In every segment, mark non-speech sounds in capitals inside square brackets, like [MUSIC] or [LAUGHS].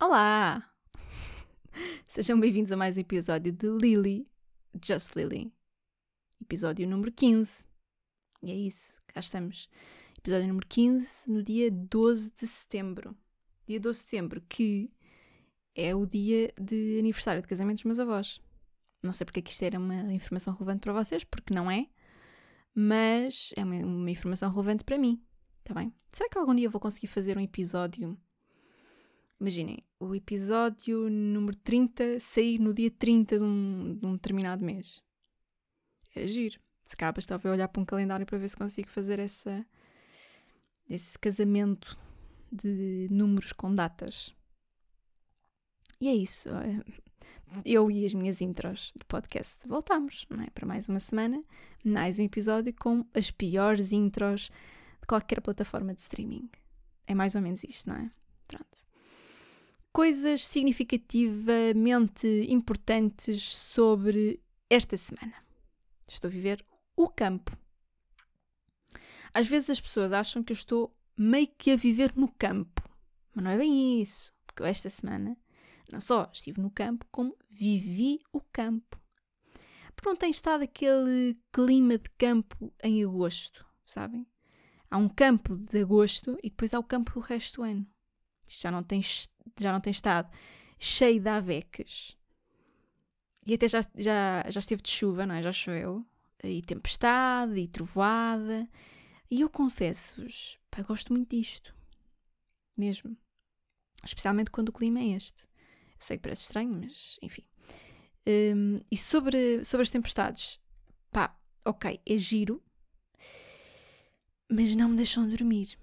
Olá! Sejam bem-vindos a mais um episódio de Lily, Just Lily. Episódio número 15. E é isso, cá estamos. Episódio número 15, no dia 12 de setembro. Dia 12 de setembro, que é o dia de aniversário de casamento dos meus avós. Não sei porque é que isto era uma informação relevante para vocês, porque não é, mas é uma, uma informação relevante para mim, está bem? Será que algum dia eu vou conseguir fazer um episódio? Imaginem, o episódio número 30 sair no dia 30 de um, de um determinado mês. Era giro. Se calhar estava a olhar para um calendário para ver se consigo fazer essa, esse casamento de números com datas. E é isso. Eu e as minhas intros de podcast voltamos, não é? Para mais uma semana, mais um episódio com as piores intros qualquer plataforma de streaming. É mais ou menos isto, não é? Pronto. Coisas significativamente importantes sobre esta semana. Estou a viver o campo. Às vezes as pessoas acham que eu estou meio que a viver no campo, mas não é bem isso, porque eu esta semana não só estive no campo, como vivi o campo. Porque não tem estado aquele clima de campo em agosto, sabem? Há um campo de agosto e depois há o campo do resto do ano. Isto já não tem, já não tem estado cheio de avecas. E até já, já, já esteve de chuva, não é? Já choveu. E tempestade, e trovoada. E eu confesso-vos, gosto muito disto. Mesmo. Especialmente quando o clima é este. Sei que parece estranho, mas enfim. Um, e sobre, sobre as tempestades, pá, ok, é giro, mas não me deixam dormir.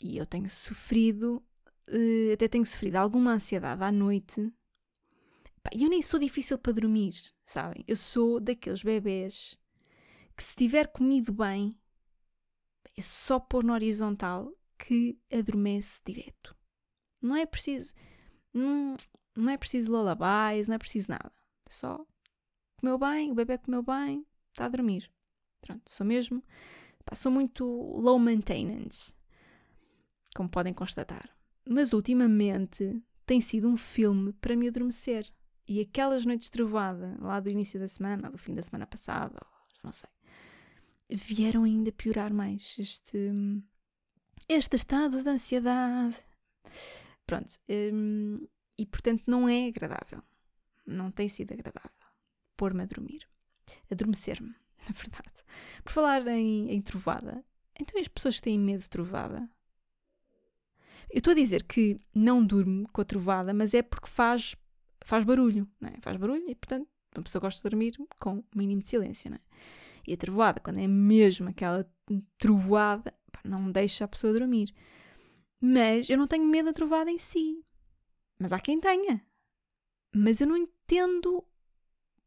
E eu tenho sofrido, uh, até tenho sofrido alguma ansiedade à noite. Eu nem sou difícil para dormir, sabem? Eu sou daqueles bebés que se tiver comido bem, é só pôr no horizontal que adormece direto. Não é preciso. Não, não é preciso lullabies, não é preciso nada. Só comeu bem, o bebê comeu bem, está a dormir. Pronto, sou mesmo. Pá, sou muito low maintenance, como podem constatar. Mas ultimamente tem sido um filme para me adormecer. E aquelas noites de trovada, lá do início da semana, do fim da semana passada, não sei, vieram ainda piorar mais este, este estado de ansiedade. Pronto, hum, e portanto não é agradável. Não tem sido agradável pôr-me a dormir. Adormecer-me, [LAUGHS] na verdade. Por falar em, em trovada, então as pessoas que têm medo de trovada. Eu estou a dizer que não durmo com a trovada, mas é porque faz, faz barulho, não é? Faz barulho e, portanto, uma pessoa gosta de dormir com o mínimo de silêncio, não é? E a trovoada, quando é mesmo aquela trovoada, não deixa a pessoa dormir. Mas eu não tenho medo da trovada em si. Mas há quem tenha. Mas eu não entendo.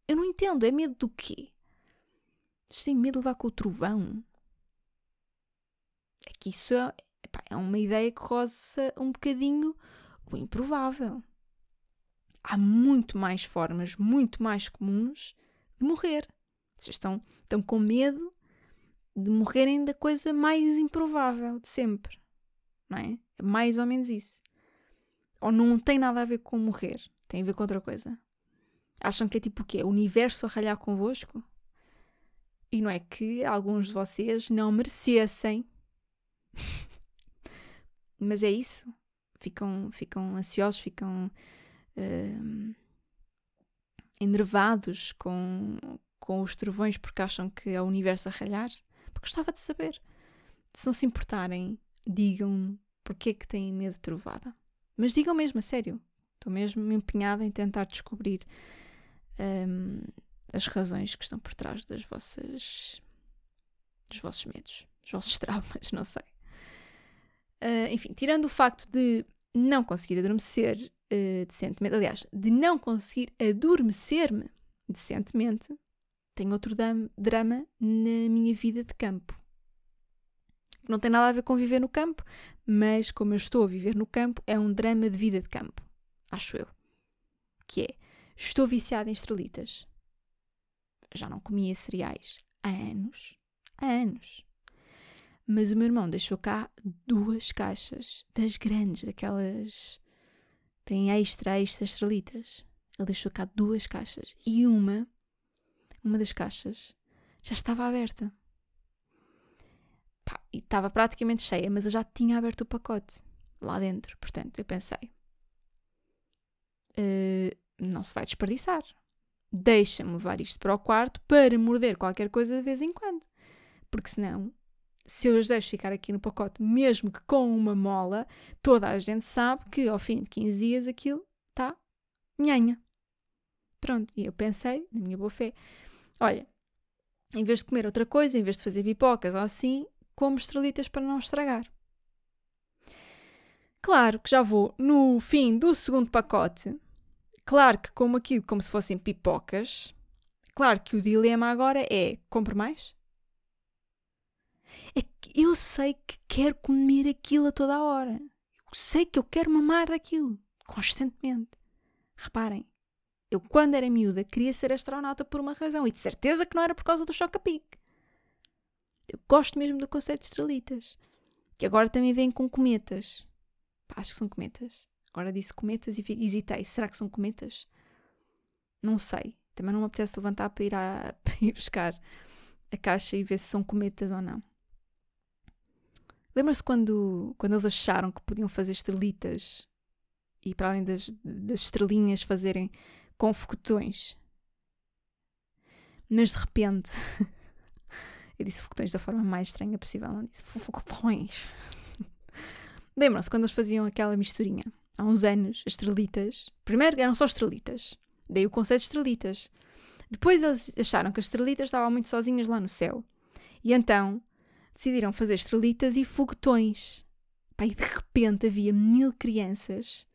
Eu não entendo. É medo do quê? Vocês têm medo de levar com o trovão? É que isso é, epá, é uma ideia que roça um bocadinho o improvável. Há muito mais formas, muito mais comuns de morrer. Vocês estão, estão com medo de morrerem da coisa mais improvável de sempre. Não é? É mais ou menos isso. Ou não tem nada a ver com morrer, tem a ver com outra coisa. Acham que é tipo o quê? O universo a ralhar convosco? E não é que alguns de vocês não merecessem. Mas é isso. Ficam, ficam ansiosos, ficam uh, enervados com, com os trovões porque acham que é o universo a ralhar. Porque gostava de saber. Se não se importarem, digam porque é que têm medo de trovada. Mas digam mesmo, a sério. Estou mesmo empenhada em tentar descobrir um, as razões que estão por trás das vossas. dos vossos medos, dos vossos [LAUGHS] traumas, não sei. Uh, enfim, tirando o facto de não conseguir adormecer uh, decentemente, aliás, de não conseguir adormecer-me decentemente, tenho outro drama na minha vida de campo. Não tem nada a ver com viver no campo, mas como eu estou a viver no campo, é um drama de vida de campo, acho eu. Que é, estou viciada em estrelitas. Já não comia cereais há anos. Há anos. Mas o meu irmão deixou cá duas caixas das grandes, daquelas. Tem extra, extra estrelitas. Ele deixou cá duas caixas. E uma, uma das caixas, já estava aberta. Pá, e estava praticamente cheia, mas eu já tinha aberto o pacote lá dentro. Portanto, eu pensei: uh, não se vai desperdiçar. Deixa-me levar isto para o quarto para morder qualquer coisa de vez em quando. Porque senão se eu os deixo ficar aqui no pacote, mesmo que com uma mola, toda a gente sabe que ao fim de 15 dias aquilo está nhanha. Pronto, e eu pensei, na minha boa fé, olha, em vez de comer outra coisa, em vez de fazer pipocas ou assim, como estrelitas para não estragar. Claro que já vou no fim do segundo pacote. Claro que como aquilo como se fossem pipocas. Claro que o dilema agora é: compro mais? é que eu sei que quero comer aquilo a toda a hora. Eu sei que eu quero mamar daquilo, constantemente. Reparem, eu quando era miúda queria ser astronauta por uma razão e de certeza que não era por causa do choca-pique. Eu gosto mesmo do conceito de estrelitas. Que agora também vem com cometas. Pá, acho que são cometas. Agora disse cometas e hesitei. Será que são cometas? Não sei. Também não me apetece levantar para ir, a, [LAUGHS] para ir buscar a caixa e ver se são cometas ou não. Lembra-se quando, quando eles acharam que podiam fazer estrelitas e, para além das, das estrelinhas, fazerem com foguetões? Mas de repente, [LAUGHS] eu disse foguetões da forma mais estranha possível, não disse foguetões. [LAUGHS] Lembram-se quando eles faziam aquela misturinha? Há uns anos, estrelitas. Primeiro eram só estrelitas. Daí o conceito de estrelitas. Depois eles acharam que as estrelitas estavam muito sozinhas lá no céu. E então decidiram fazer estrelitas e foguetões. Pá, e de repente havia mil crianças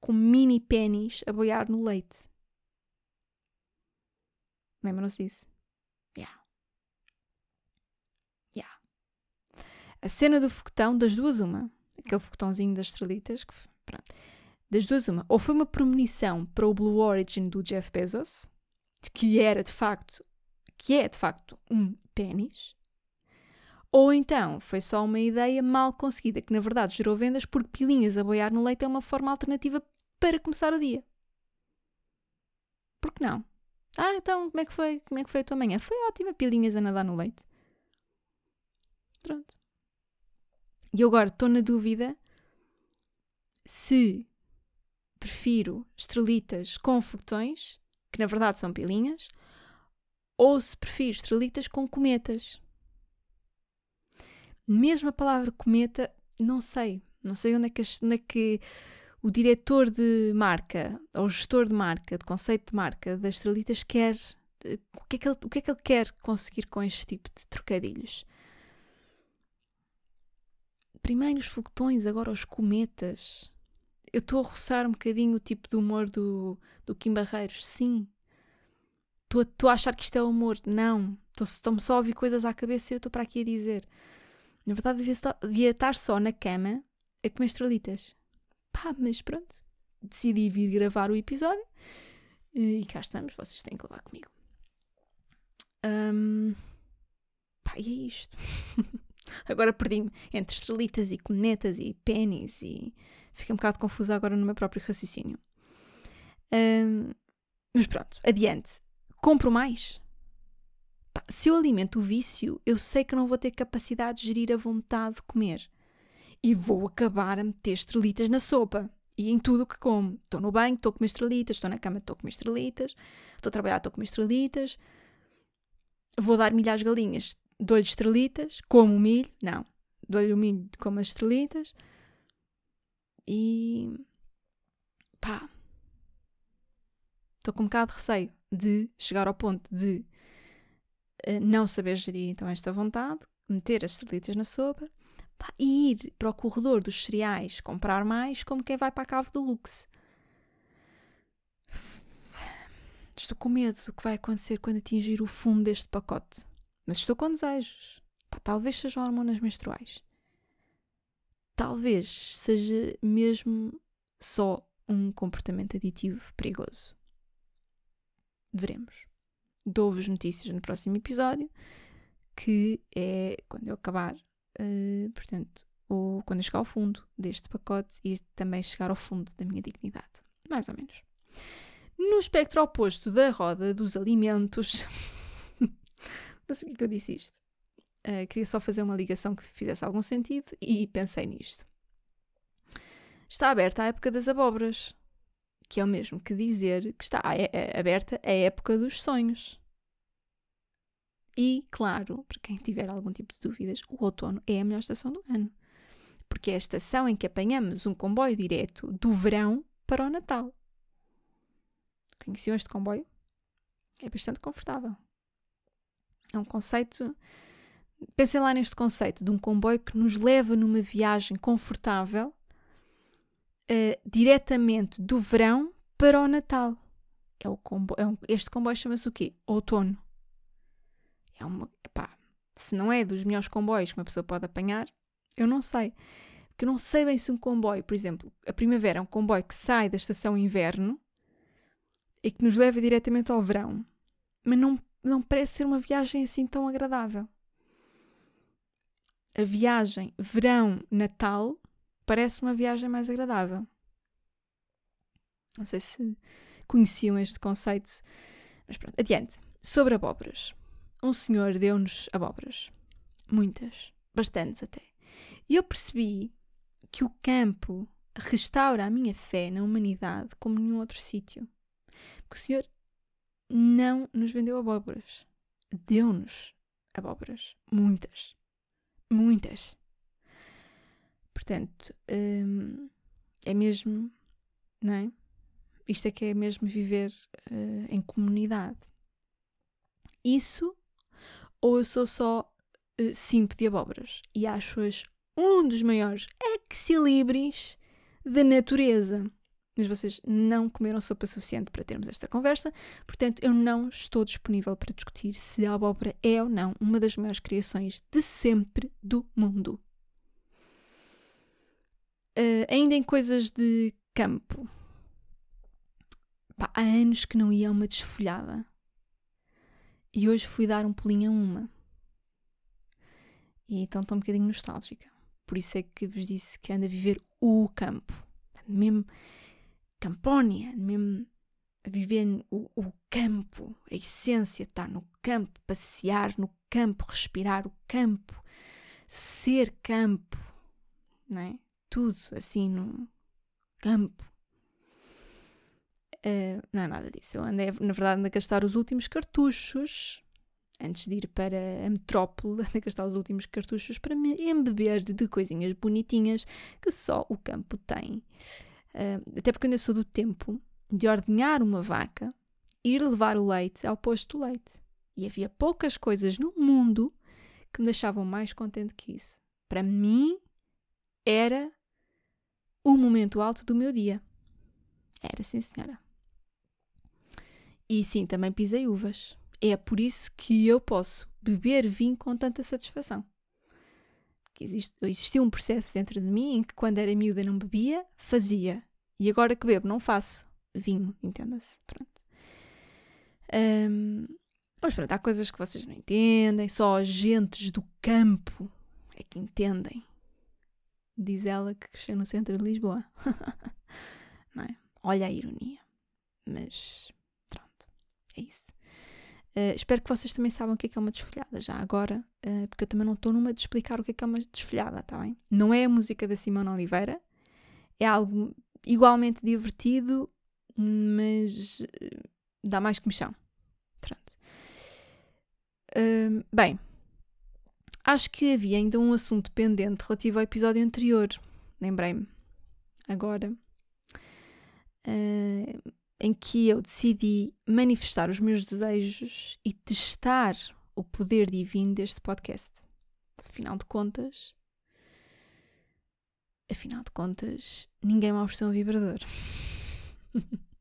com mini pênis a boiar no leite. Lembram-se disso? Yeah. Yeah. A cena do foguetão, das duas, uma. Aquele foguetãozinho das estrelitas. Que, pronto. Das duas, uma. Ou foi uma premonição para o Blue Origin do Jeff Bezos, que era de facto, que é de facto um pênis, ou então foi só uma ideia mal conseguida que na verdade gerou vendas porque pilinhas a boiar no leite é uma forma alternativa para começar o dia. Por que não? Ah, então como é que foi? Como é que foi a tua manhã? Foi ótima, pilinhas a nadar no leite. Pronto. E eu agora estou na dúvida se prefiro estrelitas com foguetões, que na verdade são pilinhas, ou se prefiro estrelitas com cometas. Mesmo a palavra cometa, não sei. Não sei onde é que, onde é que o diretor de marca, ou gestor de marca, de conceito de marca das estrelitas quer. Eh, o que, é que ele, o que é que ele quer conseguir com este tipo de trocadilhos? Primeiro os foguetões, agora os cometas. Eu estou a roçar um bocadinho o tipo de humor do, do Kim Barreiros. Sim. Estou a achar que isto é humor. Não. Estou-me só a ouvir coisas à cabeça e eu estou para aqui a dizer. Na verdade, devia devia estar só na cama a comer estrelitas. Pá, mas pronto. Decidi vir gravar o episódio e cá estamos. Vocês têm que levar comigo. Um, pá, e é isto. [LAUGHS] agora perdi-me entre estrelitas e conetas e pênis e fiquei um bocado confusa agora no meu próprio raciocínio. Um, mas pronto, adiante. Compro mais? se eu alimento o vício, eu sei que não vou ter capacidade de gerir a vontade de comer. E vou acabar a meter estrelitas na sopa. E em tudo o que como. Estou no banho, estou a comer estrelitas. Estou na cama, estou a comer estrelitas. Estou a trabalhar, estou a comer estrelitas. Vou dar milho às galinhas. Dou-lhe estrelitas. Como o milho. Não. Dou-lhe o milho, como as estrelitas. E... Pá. Estou com um bocado de receio de chegar ao ponto de não saber gerir então esta vontade, meter as estrelitas na sopa pá, e ir para o corredor dos cereais comprar mais como quem vai para a cave do luxe. Estou com medo do que vai acontecer quando atingir o fundo deste pacote. Mas estou com desejos. Pá, talvez sejam hormonas menstruais. Talvez seja mesmo só um comportamento aditivo perigoso. Veremos dou-vos notícias no próximo episódio, que é quando eu acabar uh, portanto, o, quando eu chegar ao fundo deste pacote e também chegar ao fundo da minha dignidade. Mais ou menos. No espectro oposto da roda dos alimentos. [LAUGHS] não sei porque que eu disse isto. Uh, queria só fazer uma ligação que fizesse algum sentido e pensei nisto. Está aberta a época das abóboras, que é o mesmo que dizer que está aberta a época dos sonhos. E, claro, para quem tiver algum tipo de dúvidas, o outono é a melhor estação do ano porque é a estação em que apanhamos um comboio direto do verão para o Natal. Conheciam este comboio? É bastante confortável. É um conceito. Pensem lá neste conceito de um comboio que nos leva numa viagem confortável uh, diretamente do verão para o Natal. É o é um, este comboio chama-se o quê? Outono. É uma, se não é dos melhores comboios que uma pessoa pode apanhar, eu não sei. Porque eu não sei bem se um comboio, por exemplo, a primavera é um comboio que sai da estação inverno e que nos leva diretamente ao verão. Mas não, não parece ser uma viagem assim tão agradável. A viagem verão-natal parece uma viagem mais agradável. Não sei se conheciam este conceito. Mas pronto, adiante. Sobre abóboras. Um senhor deu-nos abóboras. Muitas. Bastantes até. E eu percebi que o campo restaura a minha fé na humanidade como nenhum outro sítio. Porque o Senhor não nos vendeu abóboras. Deu-nos abóboras. Muitas. Muitas. Portanto, hum, é mesmo, não é? Isto é que é mesmo viver uh, em comunidade. Isso, ou eu sou só uh, de abóboras e acho-as um dos maiores ex-libris da natureza. Mas vocês não comeram sopa suficiente para termos esta conversa, portanto, eu não estou disponível para discutir se a abóbora é ou não uma das maiores criações de sempre do mundo. Uh, ainda em coisas de campo. Pá, há anos que não ia a uma desfolhada. E hoje fui dar um pulinho a uma. E então estou um bocadinho nostálgica. Por isso é que vos disse que anda a viver o campo. Mesmo Campónia, mesmo viver o, o campo, a essência, estar no campo, passear no campo, respirar o campo, ser campo, não é? Tudo assim no campo. Uh, não é nada disso. Eu andei, na verdade, ando a gastar os últimos cartuchos antes de ir para a metrópole, [LAUGHS] a gastar os últimos cartuchos para me embeber de coisinhas bonitinhas que só o campo tem. Uh, até porque eu ainda sou do tempo de ordenhar uma vaca, ir levar o leite ao posto do leite. E havia poucas coisas no mundo que me deixavam mais contente que isso. Para mim, era o momento alto do meu dia. Era, sim, senhora. E sim, também pisei uvas. É por isso que eu posso beber vinho com tanta satisfação. Que existe, existia um processo dentro de mim em que quando era miúda não bebia, fazia. E agora que bebo, não faço vinho, entenda-se. Pronto. Um, mas pronto, há coisas que vocês não entendem, só agentes do campo é que entendem. Diz ela que cresceu no centro de Lisboa. [LAUGHS] não é? Olha a ironia. Mas pronto, é isso. Uh, espero que vocês também saibam o que é, que é uma desfolhada já agora, uh, porque eu também não estou numa de explicar o que é, que é uma desfolhada, tá bem? Não é a música da Simone Oliveira, é algo igualmente divertido, mas uh, dá mais comichão. Pronto. Ehm, bem, acho que havia ainda um assunto pendente relativo ao episódio anterior, lembrei-me agora. Em que eu decidi manifestar os meus desejos e testar o poder divino deste podcast. Afinal de contas, afinal de contas, ninguém me ofereceu um vibrador. [LAUGHS]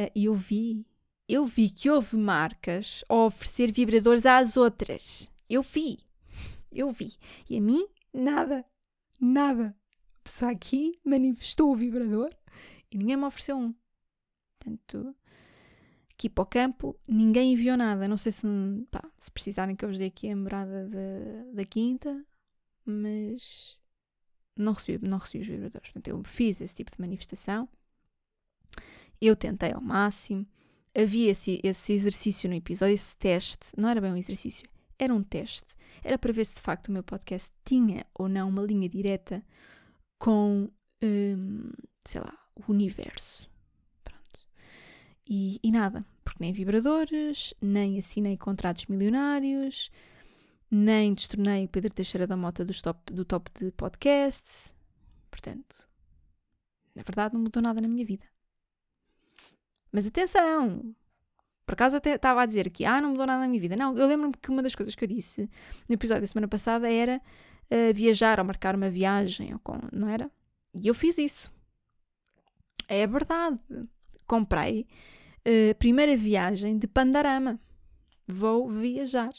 Eh, e eu vi, eu vi que houve marcas a oferecer vibradores às outras. Eu vi, eu vi. E a mim, nada, nada. A pessoa aqui manifestou o vibrador e ninguém me ofereceu um. Portanto, aqui para o campo, ninguém enviou nada. Não sei se, pá, se precisarem que eu vos dê aqui a morada da, da quinta, mas não recebi, não recebi os vibradores. Portanto, eu fiz esse tipo de manifestação. Eu tentei ao máximo. Havia esse, esse exercício no episódio, esse teste. Não era bem um exercício, era um teste. Era para ver se de facto o meu podcast tinha ou não uma linha direta com, hum, sei lá, o universo. E, e nada, porque nem vibradores, nem assinei contratos milionários, nem destronei o Pedro Teixeira da Mota do top, do top de podcasts. Portanto, na verdade não mudou nada na minha vida. Mas atenção! Por acaso até estava a dizer aqui, ah, não mudou nada na minha vida. Não, eu lembro-me que uma das coisas que eu disse no episódio da semana passada era uh, viajar ou marcar uma viagem, ou com, não era? E eu fiz isso. É verdade. Comprei uh, primeira viagem de Pandarama. Vou viajar.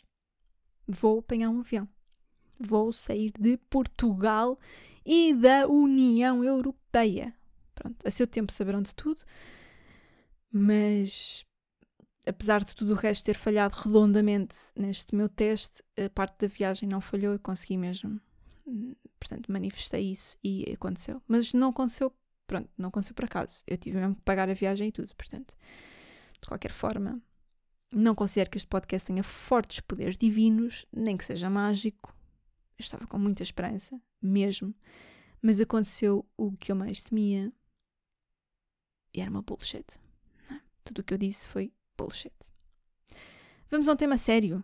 Vou apanhar um avião. Vou sair de Portugal e da União Europeia. Pronto, a seu tempo saberão de tudo, mas apesar de tudo o resto ter falhado redondamente neste meu teste, a parte da viagem não falhou e consegui mesmo. Portanto, manifestei isso e aconteceu. Mas não aconteceu, pronto, não aconteceu por acaso. Eu tive mesmo que pagar a viagem e tudo, portanto. De qualquer forma, não considero que este podcast tenha fortes poderes divinos, nem que seja mágico. Eu estava com muita esperança, mesmo. Mas aconteceu o que eu mais temia. E era uma bullshit. É? Tudo o que eu disse foi bullshit. Vamos a um tema sério.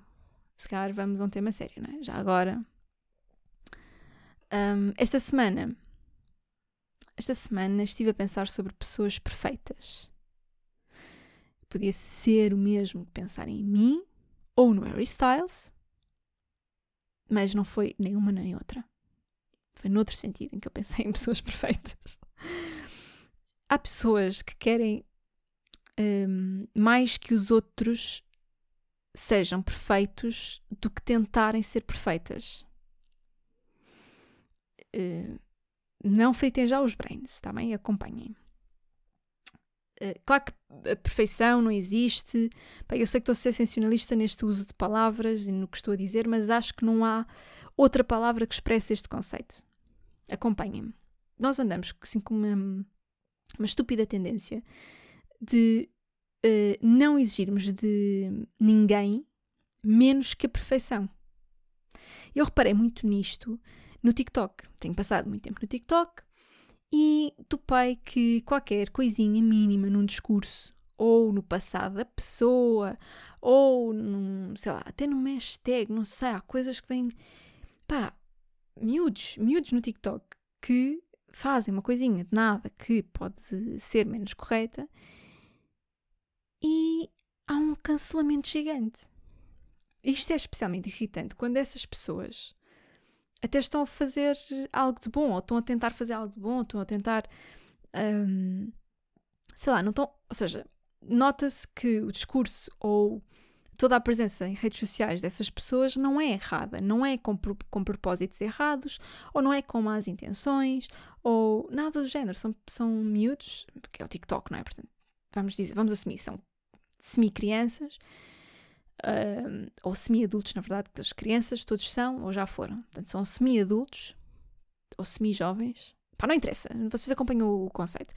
Se calhar vamos a um tema sério, não é? Já agora. Um, esta semana. Esta semana estive a pensar sobre pessoas perfeitas. Podia ser o mesmo que pensar em mim ou no Harry Styles, mas não foi nenhuma nem outra. Foi noutro sentido em que eu pensei em pessoas [LAUGHS] perfeitas. Há pessoas que querem um, mais que os outros sejam perfeitos do que tentarem ser perfeitas. Uh, não feitem já os brains, tá bem? Acompanhem. Uh, claro que a perfeição não existe. Bem, eu sei que estou a ser sensacionalista neste uso de palavras e no que estou a dizer, mas acho que não há outra palavra que expresse este conceito. Acompanhem-me. Nós andamos assim com uma, uma estúpida tendência de uh, não exigirmos de ninguém menos que a perfeição. Eu reparei muito nisto no TikTok. Tenho passado muito tempo no TikTok e topei que qualquer coisinha mínima num discurso ou no passado da pessoa ou num, sei lá, até num hashtag, não sei, há coisas que vêm pá, miúdos, miúdos no TikTok que fazem uma coisinha de nada que pode ser menos correta e há um cancelamento gigante. Isto é especialmente irritante quando essas pessoas até estão a fazer algo de bom, ou estão a tentar fazer algo de bom, estão a tentar. Um, sei lá, não estão. Ou seja, nota-se que o discurso ou toda a presença em redes sociais dessas pessoas não é errada, não é com, com propósitos errados, ou não é com más intenções, ou nada do género. São, são miúdos, porque é o TikTok, não é? Portanto, vamos, dizer, vamos assumir, são semi-crianças, uh, ou semi-adultos, na verdade, que as crianças todos são ou já foram. Portanto, são semi-adultos ou semi-jovens. Pá, não interessa, vocês acompanham o conceito.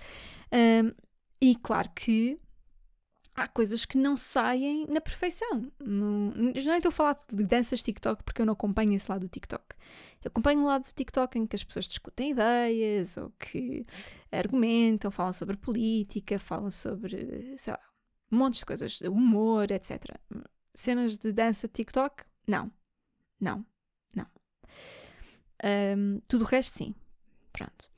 Uh, e claro que há coisas que não saem na perfeição. Não, já nem estou a falar de danças TikTok porque eu não acompanho esse lado do TikTok. Eu acompanho o lado do TikTok em que as pessoas discutem ideias ou que argumentam, falam sobre política, falam sobre, sei lá, montes de coisas, humor, etc. Cenas de dança TikTok? Não. Não. Não. Um, tudo o resto, sim. Pronto.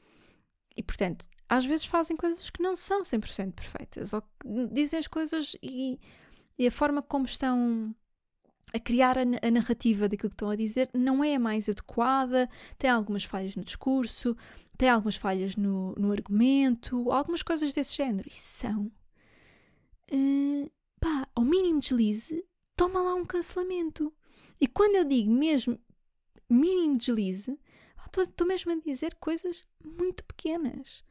E portanto, às vezes fazem coisas que não são 100% perfeitas, ou dizem as coisas e, e, a forma como estão a criar a, a, narrativa daquilo que estão a dizer não é a mais adequada, tem algumas falhas no discurso, tem algumas falhas no, no argumento, algumas coisas desse género. E são. Uh, pá, ao mínimo deslize, toma lá um cancelamento. E quando eu digo mesmo mínimo deslize, estou mesmo a dizer coisas muito pequenas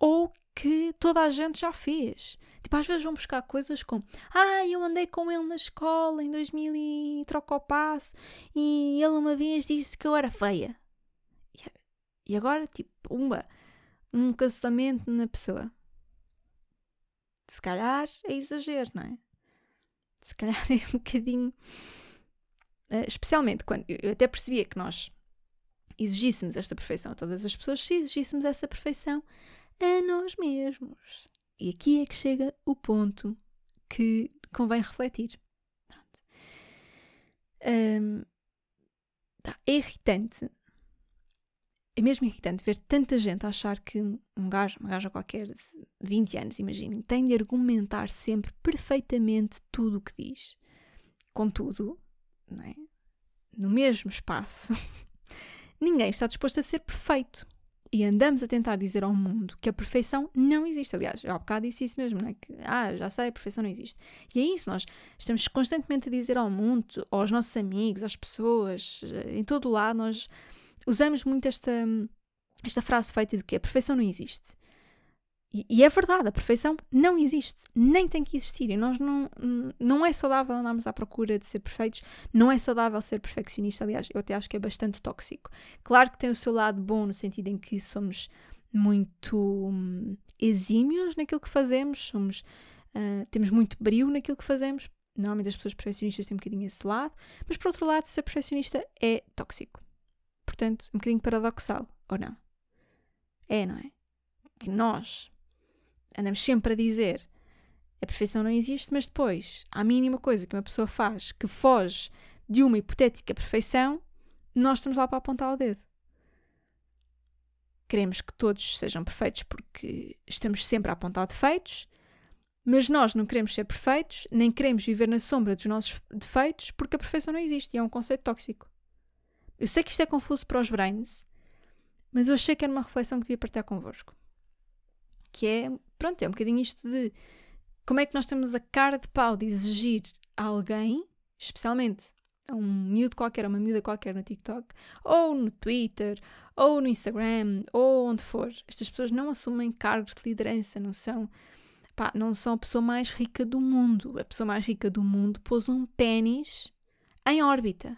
ou que toda a gente já fez. Tipo, às vezes vão buscar coisas como Ah, eu andei com ele na escola em 2000 e troca o passo e ele uma vez disse que eu era feia. E agora, tipo, uma, um cancelamento na pessoa. Se calhar é exagero, não é? Se calhar [LAUGHS] é um bocadinho. Uh, especialmente quando eu até percebia que nós exigíssemos esta perfeição a todas as pessoas, se exigíssemos essa perfeição a nós mesmos. E aqui é que chega o ponto que convém refletir. Um, tá, é irritante. É mesmo irritante ver tanta gente achar que um gajo, uma gaja qualquer de 20 anos, imaginem, tem de argumentar sempre perfeitamente tudo o que diz. Contudo, é? no mesmo espaço, [LAUGHS] ninguém está disposto a ser perfeito e andamos a tentar dizer ao mundo que a perfeição não existe. Aliás, eu há bocado disse isso mesmo, não é? Que, ah, já sei, a perfeição não existe. E é isso, nós estamos constantemente a dizer ao mundo, aos nossos amigos, às pessoas, eh, em todo o lado, nós usamos muito esta, esta frase feita de que a perfeição não existe. E, e, é verdade, a perfeição não existe, nem tem que existir. E nós não, não é saudável andarmos à procura de ser perfeitos, não é saudável ser perfeccionista. Aliás, eu até acho que é bastante tóxico. Claro que tem o seu lado bom, no sentido em que somos muito hum, exímios naquilo que fazemos, somos, uh, temos muito brilho naquilo que fazemos. Normalmente as pessoas perfeccionistas têm um bocadinho esse lado, mas por outro lado, ser perfeccionista é tóxico. Portanto, um bocadinho paradoxal, ou não? É, não é? Que nós andamos sempre a dizer a perfeição não existe, mas depois, à mínima coisa que uma pessoa faz que foge de uma hipotética perfeição, nós estamos lá para apontar o dedo. Queremos que todos sejam perfeitos porque estamos sempre a apontar defeitos, mas nós não queremos ser perfeitos, nem queremos viver na sombra dos nossos defeitos porque a perfeição não existe e é um conceito tóxico. Eu sei que isto é confuso para os brains, mas eu achei que era uma reflexão que devia partilhar convosco. Que é pronto, é um bocadinho isto de como é que nós temos a cara de pau de exigir a alguém, especialmente a um miúdo qualquer, a uma miúda qualquer no TikTok, ou no Twitter, ou no Instagram, ou onde for. Estas pessoas não assumem cargos de liderança, não são, pá, não são a pessoa mais rica do mundo. A pessoa mais rica do mundo pôs um pênis em órbita.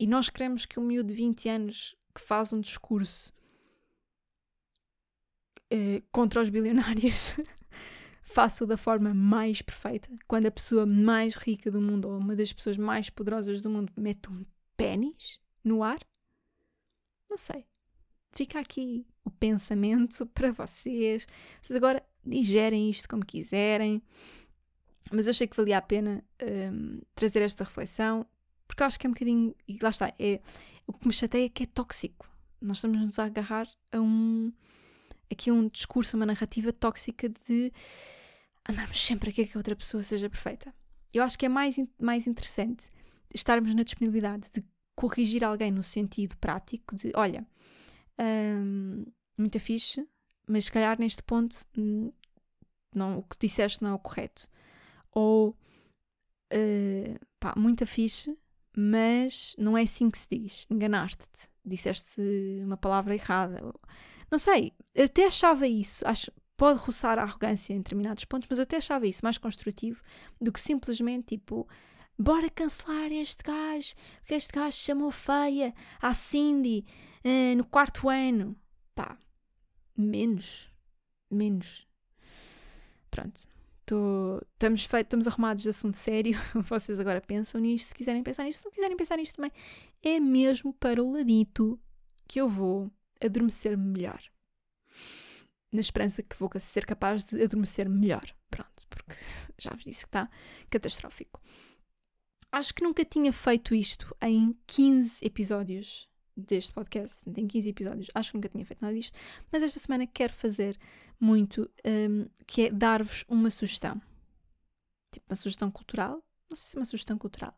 E nós queremos que um miúdo de 20 anos que faz um discurso uh, contra os bilionários [LAUGHS] faço da forma mais perfeita. Quando a pessoa mais rica do mundo ou uma das pessoas mais poderosas do mundo mete um pênis no ar, não sei. Fica aqui o pensamento [LAUGHS] para vocês. Vocês agora digerem isto como quiserem. Mas eu achei que valia a pena um, ehm, trazer esta reflexão, porque eu acho que é um bocadinho. E lá está, é, o que me chateia é que é tóxico. Nós estamos-nos a agarrar a um, aqui um discurso, uma narrativa tóxica de andarmos sempre a que a outra pessoa seja perfeita. Eu acho que é mais, mais interessante estarmos na disponibilidade de corrigir alguém no sentido prático de, olha, hum, muita fixe, mas se calhar neste ponto hum, não, o que disseste não é o correto. Ou, uh, pá, muita fixe, mas não é assim que se diz. Enganaste-te. Disseste uma palavra errada. Não sei, eu até achava isso, acho, pode roçar a arrogância em determinados pontos, mas eu até achava isso mais construtivo do que simplesmente tipo, bora cancelar este gajo, porque este gajo chamou feia à Cindy uh, no quarto ano. Pá, menos, menos. Pronto. Estamos, feitos, estamos arrumados de assunto sério. [LAUGHS] Vocês agora pensam nisto. Se quiserem pensar nisto, se não quiserem pensar nisto também, é mesmo para o ladito que eu vou adormecer melhor. Na esperança que vou ser capaz de adormecer melhor. Pronto, porque [LAUGHS] já vos disse que está catastrófico. Acho que nunca tinha feito isto em 15 episódios deste podcast. Tem 15 episódios. Acho que nunca tinha feito nada disto. Mas esta semana quero fazer muito, um, que é dar-vos uma sugestão. Tipo, uma sugestão cultural. Não sei se é uma sugestão cultural.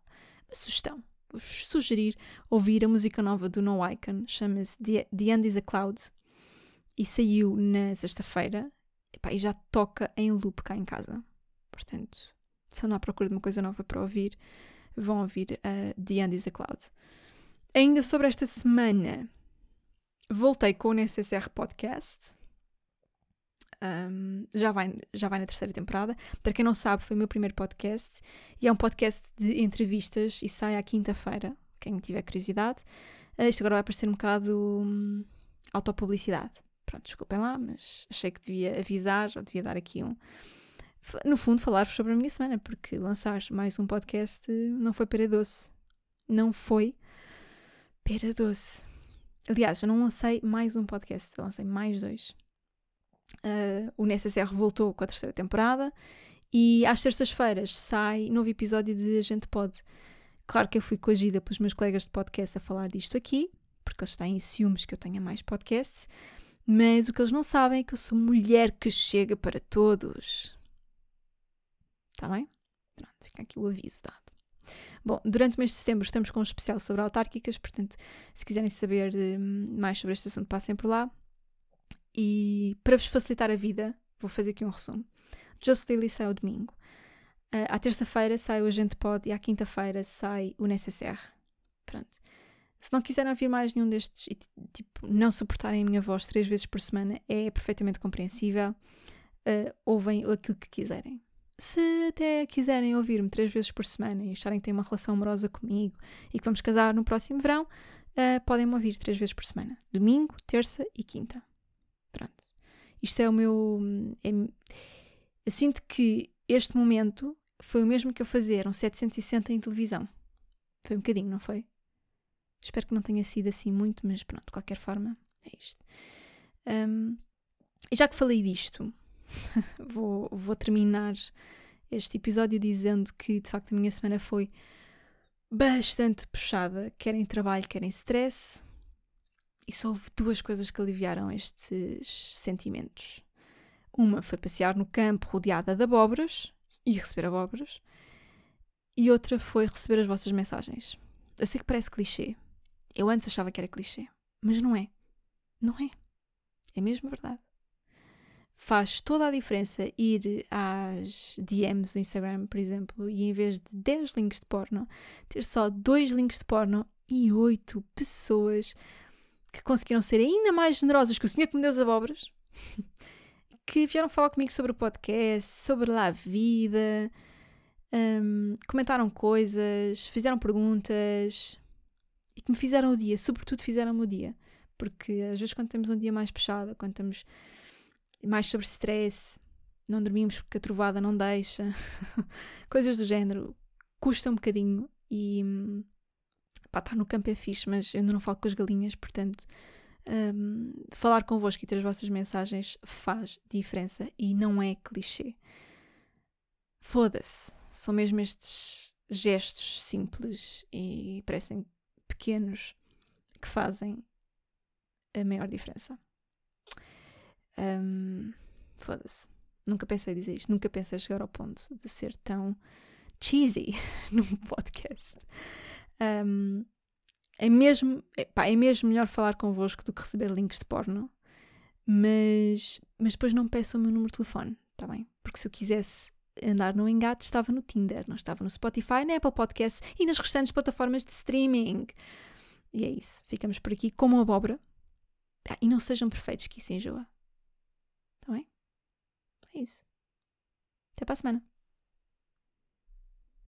Uma sugestão vos sugerir ouvir a música nova do No Icon, chama-se The, The End is a Cloud, e saiu na sexta-feira e já toca em loop cá em casa. Portanto, se andam à procura de uma coisa nova para ouvir, vão ouvir uh, The End is a Cloud. Ainda sobre esta semana, voltei com o NCSR Podcast. Um, já, vai, já vai na terceira temporada. Para quem não sabe, foi o meu primeiro podcast e é um podcast de entrevistas e sai à quinta-feira. Quem tiver curiosidade, Uh, isto agora vai parecer um bocado hum, autopublicidade. Pronto, desculpem lá, mas achei que devia avisar, ou devia dar aqui um. No fundo, falar-vos sobre a minha semana, porque lançar mais um podcast não foi pera doce. Não foi pera doce. Aliás, eu não lancei mais um podcast, lancei mais dois. Uh, o NSSR voltou com a terceira temporada e às terças-feiras sai novo episódio de A Gente Pode. Claro que eu fui coagida pelos meus colegas de podcast a falar disto aqui, porque eles têm ciúmes que eu tenha mais podcasts, mas o que eles não sabem é que eu sou mulher que chega para todos. Está bem? Pronto, fica aqui o aviso dado. Bom, durante o mês de setembro estamos com um especial sobre autárquicas, portanto, se quiserem saber hum, mais sobre este assunto, passem por lá. E para vos facilitar a vida, vou fazer aqui um resumo. Just Daily sai ao domingo. Uh, à terça-feira sai o Agente Pod e à quinta-feira sai o NSSR. Pronto. Se não quiserem ouvir mais nenhum destes e tipo, não suportarem a minha voz três vezes por semana, é perfeitamente compreensível. Uh, ouvem aquilo que quiserem. Se até quiserem ouvir-me três vezes por semana e acharem que têm uma relação amorosa comigo e que vamos casar no próximo verão, uh, podem-me ouvir três vezes por semana. Domingo, terça e quinta. Pronto. Isto é o meu. É, eu sinto que este momento foi o mesmo que eu fazer um 760 em televisão. Foi um bocadinho, não foi? Espero que não tenha sido assim muito, mas pronto, de qualquer forma, é isto. Um, e já que falei disto, [LAUGHS] vou, vou terminar este episódio dizendo que de facto a minha semana foi bastante puxada, quer em trabalho, quer em stress. E só houve duas coisas que aliviaram estes sentimentos. Uma foi passear no campo rodeada de abóboras e receber abóboras. E outra foi receber as vossas mensagens. Eu sei que parece clichê. Eu antes achava que era clichê, mas não é. Não é. É mesmo verdade faz toda a diferença ir às DMs do Instagram, por exemplo, e em vez de 10 links de porno, ter só 2 links de porno e 8 pessoas que conseguiram ser ainda mais generosas que o Senhor que me deu as abóboras, [LAUGHS] que vieram falar comigo sobre o podcast, sobre lá a vida, um, comentaram coisas, fizeram perguntas e que me fizeram o dia, sobretudo fizeram-me o dia. Porque às vezes quando temos um dia mais puxado, quando estamos mais sobre stress, não dormimos porque a trovada não deixa, [LAUGHS] coisas do género, custa um bocadinho e pá, estar no campo é fixe, mas eu ainda não falo com as galinhas, portanto, um, falar convosco e ter as vossas mensagens faz diferença e não é clichê. Foda-se, são mesmo estes gestos simples e parecem pequenos que fazem a maior diferença. Um, Foda-se. Nunca pensei dizer isto. Nunca pensei chegar ao ponto de ser tão cheesy [LAUGHS] num podcast. Um, é mesmo, pá, é mesmo melhor falar convosco do que receber links de porno, mas, mas depois não peçam o meu número de telefone, tá bem? Porque se eu quisesse andar no engate, estava no Tinder, não estava no Spotify, na Apple Podcasts e nas restantes plataformas de streaming. E é isso. Ficamos por aqui como abóbora. Ah, e não sejam perfeitos, que isso enjoa. É isso. Até para a semana.